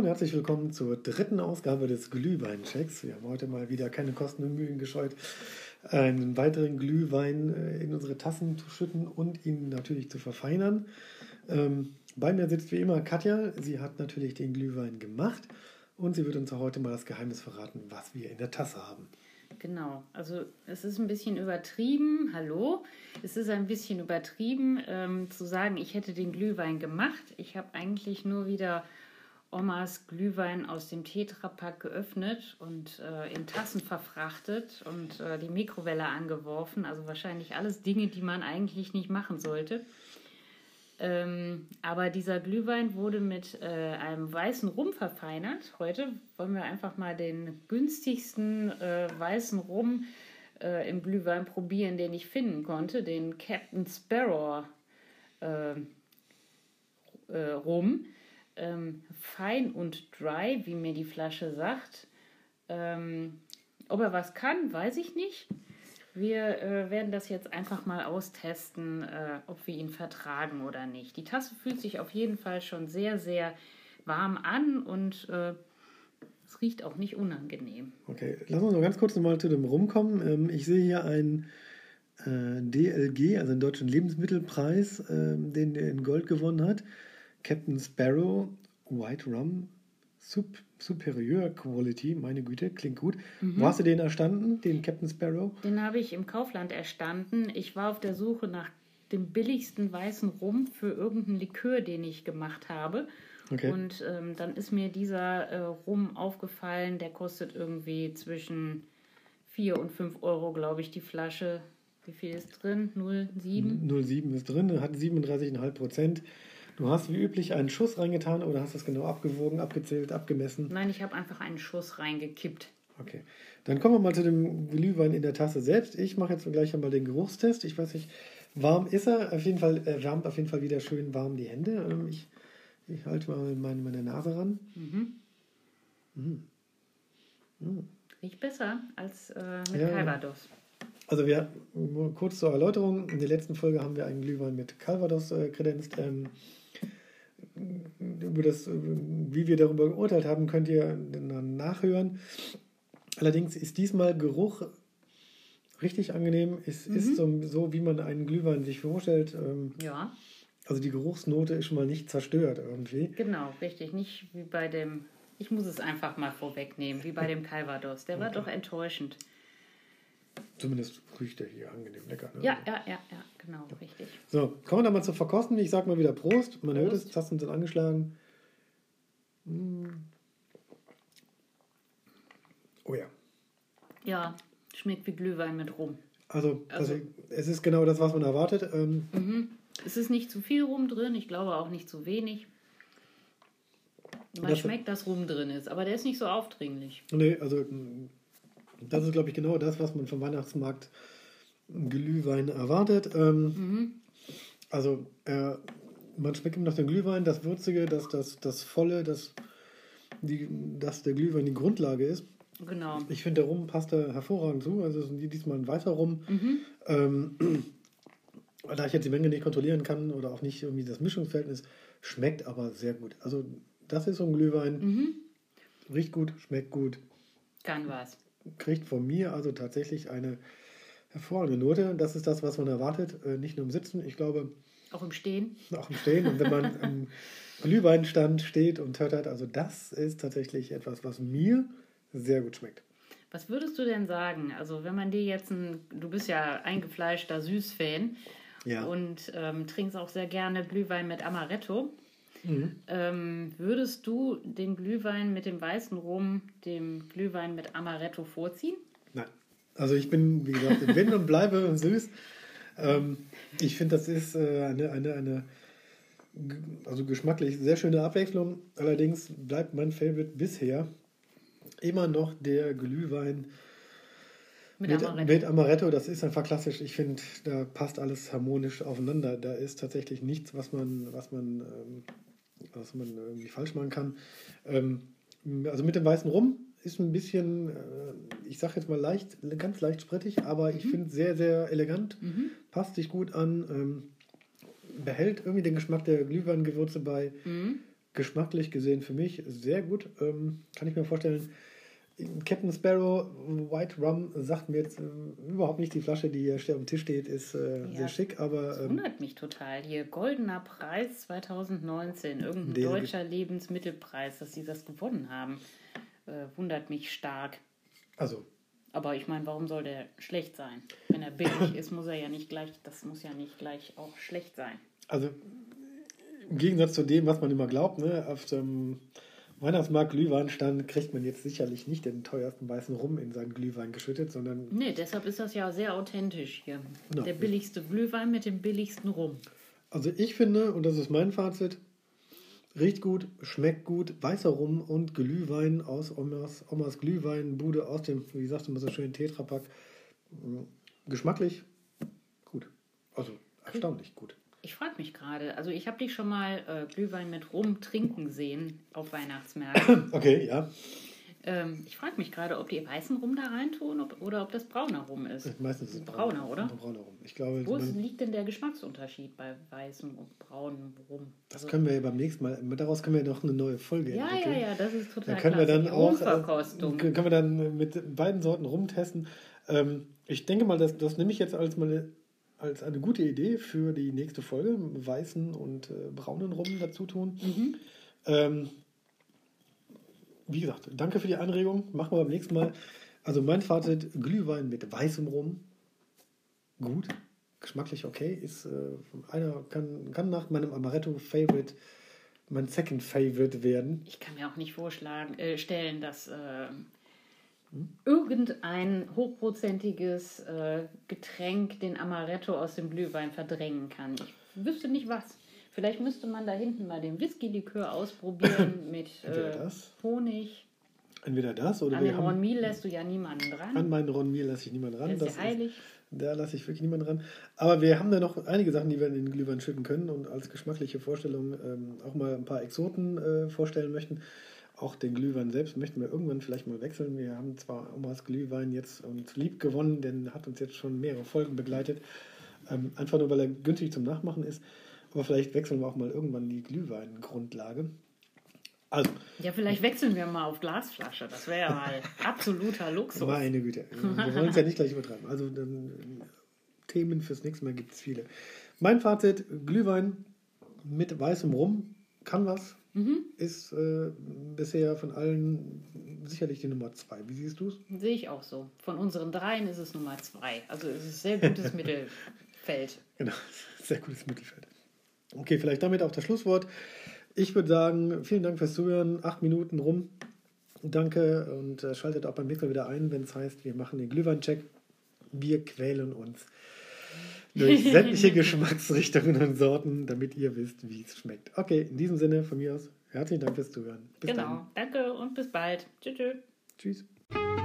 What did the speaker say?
Und herzlich willkommen zur dritten Ausgabe des Glühweinchecks. Wir haben heute mal wieder keine Kosten und Mühen gescheut, einen weiteren Glühwein äh, in unsere Tassen zu schütten und ihn natürlich zu verfeinern. Ähm, bei mir sitzt wie immer Katja. Sie hat natürlich den Glühwein gemacht und sie wird uns heute mal das Geheimnis verraten, was wir in der Tasse haben. Genau, also es ist ein bisschen übertrieben, hallo, es ist ein bisschen übertrieben ähm, zu sagen, ich hätte den Glühwein gemacht. Ich habe eigentlich nur wieder Omas Glühwein aus dem Tetrapack geöffnet und äh, in Tassen verfrachtet und äh, die Mikrowelle angeworfen. Also wahrscheinlich alles Dinge, die man eigentlich nicht machen sollte. Ähm, aber dieser Glühwein wurde mit äh, einem weißen Rum verfeinert. Heute wollen wir einfach mal den günstigsten äh, weißen Rum äh, im Glühwein probieren, den ich finden konnte, den Captain Sparrow äh, Rum ähm, fein und dry, wie mir die Flasche sagt. Ähm, ob er was kann, weiß ich nicht. Wir äh, werden das jetzt einfach mal austesten, äh, ob wir ihn vertragen oder nicht. Die Tasse fühlt sich auf jeden Fall schon sehr, sehr warm an und äh, es riecht auch nicht unangenehm. Okay, lass uns noch ganz kurz nochmal zu dem rumkommen. Ähm, ich sehe hier einen äh, DLG, also den Deutschen Lebensmittelpreis, ähm, den er in Gold gewonnen hat. Captain Sparrow White Rum Sup Superior Quality, meine Güte, klingt gut. Mhm. Wo hast du den erstanden, den Captain Sparrow? Den habe ich im Kaufland erstanden. Ich war auf der Suche nach dem billigsten weißen Rum für irgendeinen Likör, den ich gemacht habe. Okay. Und ähm, dann ist mir dieser äh, Rum aufgefallen, der kostet irgendwie zwischen 4 und 5 Euro, glaube ich, die Flasche. Wie viel ist drin? 0,7? 0,7 ist drin, hat 37,5 Prozent. Du hast wie üblich einen Schuss reingetan oder hast das genau abgewogen, abgezählt, abgemessen? Nein, ich habe einfach einen Schuss reingekippt. Okay. Dann kommen wir mal zu dem Glühwein in der Tasse selbst. Ich mache jetzt gleich einmal den Geruchstest. Ich weiß nicht, warm ist er. Auf jeden Fall er wärmt auf jeden Fall wieder schön warm die Hände. Ähm, ich, ich halte mal meine, meine Nase ran. Mhm. Mhm. Mhm. Riecht besser als äh, mit ja, Calvados. Also wir, kurz zur Erläuterung, in der letzten Folge haben wir einen Glühwein mit Calvados äh, kredenzt. Ähm, über das, wie wir darüber geurteilt haben, könnt ihr dann nachhören. Allerdings ist diesmal Geruch richtig angenehm. Es mhm. ist so, so, wie man einen Glühwein sich vorstellt. Ähm, ja. Also die Geruchsnote ist schon mal nicht zerstört irgendwie. Genau, richtig. Nicht wie bei dem, ich muss es einfach mal vorwegnehmen, wie bei dem Calvados. Der okay. war doch enttäuschend. Zumindest riecht er hier angenehm lecker. Ne? Ja, ja, ja, ja, genau, ja. richtig. So, kommen wir dann mal zu verkosten. Ich sag mal wieder Prost. Man Prost. hört es, Tasten sind angeschlagen. Mm. Oh ja. Ja, schmeckt wie Glühwein mit Rum. Also, also, also es ist genau das, was man erwartet. Ähm, mhm. Es ist nicht zu viel Rum drin, ich glaube auch nicht zu wenig. Man das schmeckt, dass Rum drin ist, aber der ist nicht so aufdringlich. Nee, also das ist, glaube ich, genau das, was man vom Weihnachtsmarkt Glühwein erwartet. Ähm, mhm. Also, äh, man schmeckt ihm nach dem Glühwein das Würzige, das, das, das Volle, das, die, dass der Glühwein die Grundlage ist. Genau. Ich finde, der Rum passt da hervorragend zu. Also, es ist diesmal ein weißer Rum. Mhm. Ähm, da ich jetzt die Menge nicht kontrollieren kann oder auch nicht irgendwie das Mischungsverhältnis, schmeckt aber sehr gut. Also, das ist so ein Glühwein. Mhm. Riecht gut, schmeckt gut. Kann was kriegt von mir also tatsächlich eine hervorragende Note. Das ist das, was man erwartet, äh, nicht nur im Sitzen. Ich glaube. Auch im Stehen. Auch im Stehen. Und wenn man im Glühweinstand steht und hört hat, also das ist tatsächlich etwas, was mir sehr gut schmeckt. Was würdest du denn sagen? Also, wenn man dir jetzt ein, du bist ja eingefleischter Süßfan ja. und ähm, trinkst auch sehr gerne Glühwein mit Amaretto. Mhm. Ähm, würdest du den Glühwein mit dem weißen Rum dem Glühwein mit Amaretto vorziehen? Nein. Also ich bin, wie gesagt, bin und bleibe süß. Ähm, ich finde, das ist äh, eine, eine, eine also geschmacklich sehr schöne Abwechslung. Allerdings bleibt mein Favorite bisher immer noch der Glühwein mit, mit, Amaretto. mit Amaretto. Das ist einfach klassisch. Ich finde, da passt alles harmonisch aufeinander. Da ist tatsächlich nichts, was man, was man ähm, was man irgendwie falsch machen kann. Ähm, also mit dem weißen Rum ist ein bisschen, äh, ich sage jetzt mal leicht, ganz leicht sprittig, aber ich mhm. finde sehr, sehr elegant, mhm. passt sich gut an, ähm, behält irgendwie den Geschmack der Glühweingewürze bei. Mhm. geschmacklich gesehen für mich sehr gut. Ähm, kann ich mir vorstellen. Captain Sparrow White Rum sagt mir jetzt äh, überhaupt nicht, die Flasche, die hier auf dem Tisch steht, ist äh, Ja, sehr schick, aber Das ähm, wundert mich total. Hier, goldener Preis 2019, irgendein deutscher Lebensmittelpreis, dass sie das gewonnen haben. Äh, wundert mich stark. also Aber ich meine, warum soll der schlecht sein? Wenn er billig ist, muss er ja nicht gleich, das muss ja nicht gleich auch schlecht sein. Also im Gegensatz zu dem, was man immer glaubt, ne, auf dem Weihnachtsmarkt Glühweinstand kriegt man jetzt sicherlich nicht den teuersten weißen Rum in seinen Glühwein geschüttet, sondern Nee, deshalb ist das ja sehr authentisch hier. Ja. Der billigste Glühwein mit dem billigsten Rum. also ich finde, und das ist mein Fazit, riecht gut, schmeckt gut, weißer Rum und Glühwein aus Omas, Omas Glühweinbude aus dem, wie sagst du mal so schön, Tetrapack. Mm, Geschmacklich gut. Also erstaunlich gut. Ich frage mich gerade, also ich habe dich schon mal äh, Glühwein mit Rum trinken sehen auf Weihnachtsmärkten. Okay, ja. ähm, ich frage mich gerade, ob die weißen Rum da reintun ob, oder ob das brauner Rum ist. Meistens ist es Brauner, oder? Brauner Rum. Ich glaube, Wo ist, liegt denn der Geschmacksunterschied bei weißem und braunem Rum? Das können wir ja beim nächsten Mal, daraus können wir ja noch eine neue Folge ja, entwickeln. ja, ja, das ist Da total können wir dann auch äh, können wir dann mit beiden Sorten rumtesten. Ähm, ich denke mal, das, das nehme ich jetzt als meine als eine gute Idee für die nächste Folge, weißen und äh, braunen Rum dazu tun. Mhm. Ähm, wie gesagt, danke für die Anregung. Machen wir beim nächsten Mal. Also mein Fazit, Glühwein mit weißem Rum. Gut. Geschmacklich okay. Ist äh, einer kann, kann nach meinem Amaretto-Favorite mein Second Favorite werden. Ich kann mir auch nicht vorschlagen, äh, stellen, dass äh, Hm? Irgendein hochprozentiges äh, Getränk den Amaretto aus dem Glühwein verdrängen kann. Ich wüsste nicht was. Vielleicht müsste man da hinten mal den Whisky-Likör ausprobieren mit äh. Honig. Entweder das oder An wir den Ron Miel lässt du ja niemanden dran. an meinen Ron Miel lasse ich niemanden ran. Der ist Das ja heilig. da lasse ich wirklich niemanden ran. Aber wir haben da noch einige Sachen, die wir in den Glühwein schütten können und als geschmackliche Vorstellung ähm, auch mal ein paar Exoten äh, vorstellen möchten. Auch den Glühwein selbst möchten wir irgendwann vielleicht mal wechseln. Wir haben zwar Omas Glühwein jetzt uns lieb gewonnen, denn hat uns jetzt schon mehrere Folgen begleitet. Ähm, einfach nur, weil er günstig zum Nachmachen ist. Aber vielleicht wechseln wir auch mal irgendwann die Glühweingrundlage. Also, Ja, vielleicht wechseln wir mal auf Glasflasche. Das wäre ja mal absoluter Luxus. Meine Güte. Wir wollen es ja nicht gleich übertreiben. Also dann, Themen fürs nächste Mal gibt es viele. Mein Fazit, Glühwein mit weißem Rum kann was. Ist äh, bisher von allen sicherlich die Nummer zwei. Wie siehst du es? Sehe ich auch so. Von unseren dreien ist es Nummer zwei. Also es ist sehr gutes Mittelfeld. Genau, sehr gutes Mittelfeld. Okay, vielleicht damit auch das Schlusswort. Ich würde sagen, vielen Dank fürs Zuhören. Acht Minuten rum. Danke und äh, schaltet auch beim Mal wieder ein, wenn es heißt, wir machen den Glühwein-Check. Wir quälen uns durch sämtliche Geschmacksrichtungen und Sorten, damit ihr wisst, wie es schmeckt. Okay, in diesem Sinne von mir aus, herzlichen Dank fürs Zuhören. Bis genau. Danke und bis bald. Tschüss. tschüss. dann. Tschüss.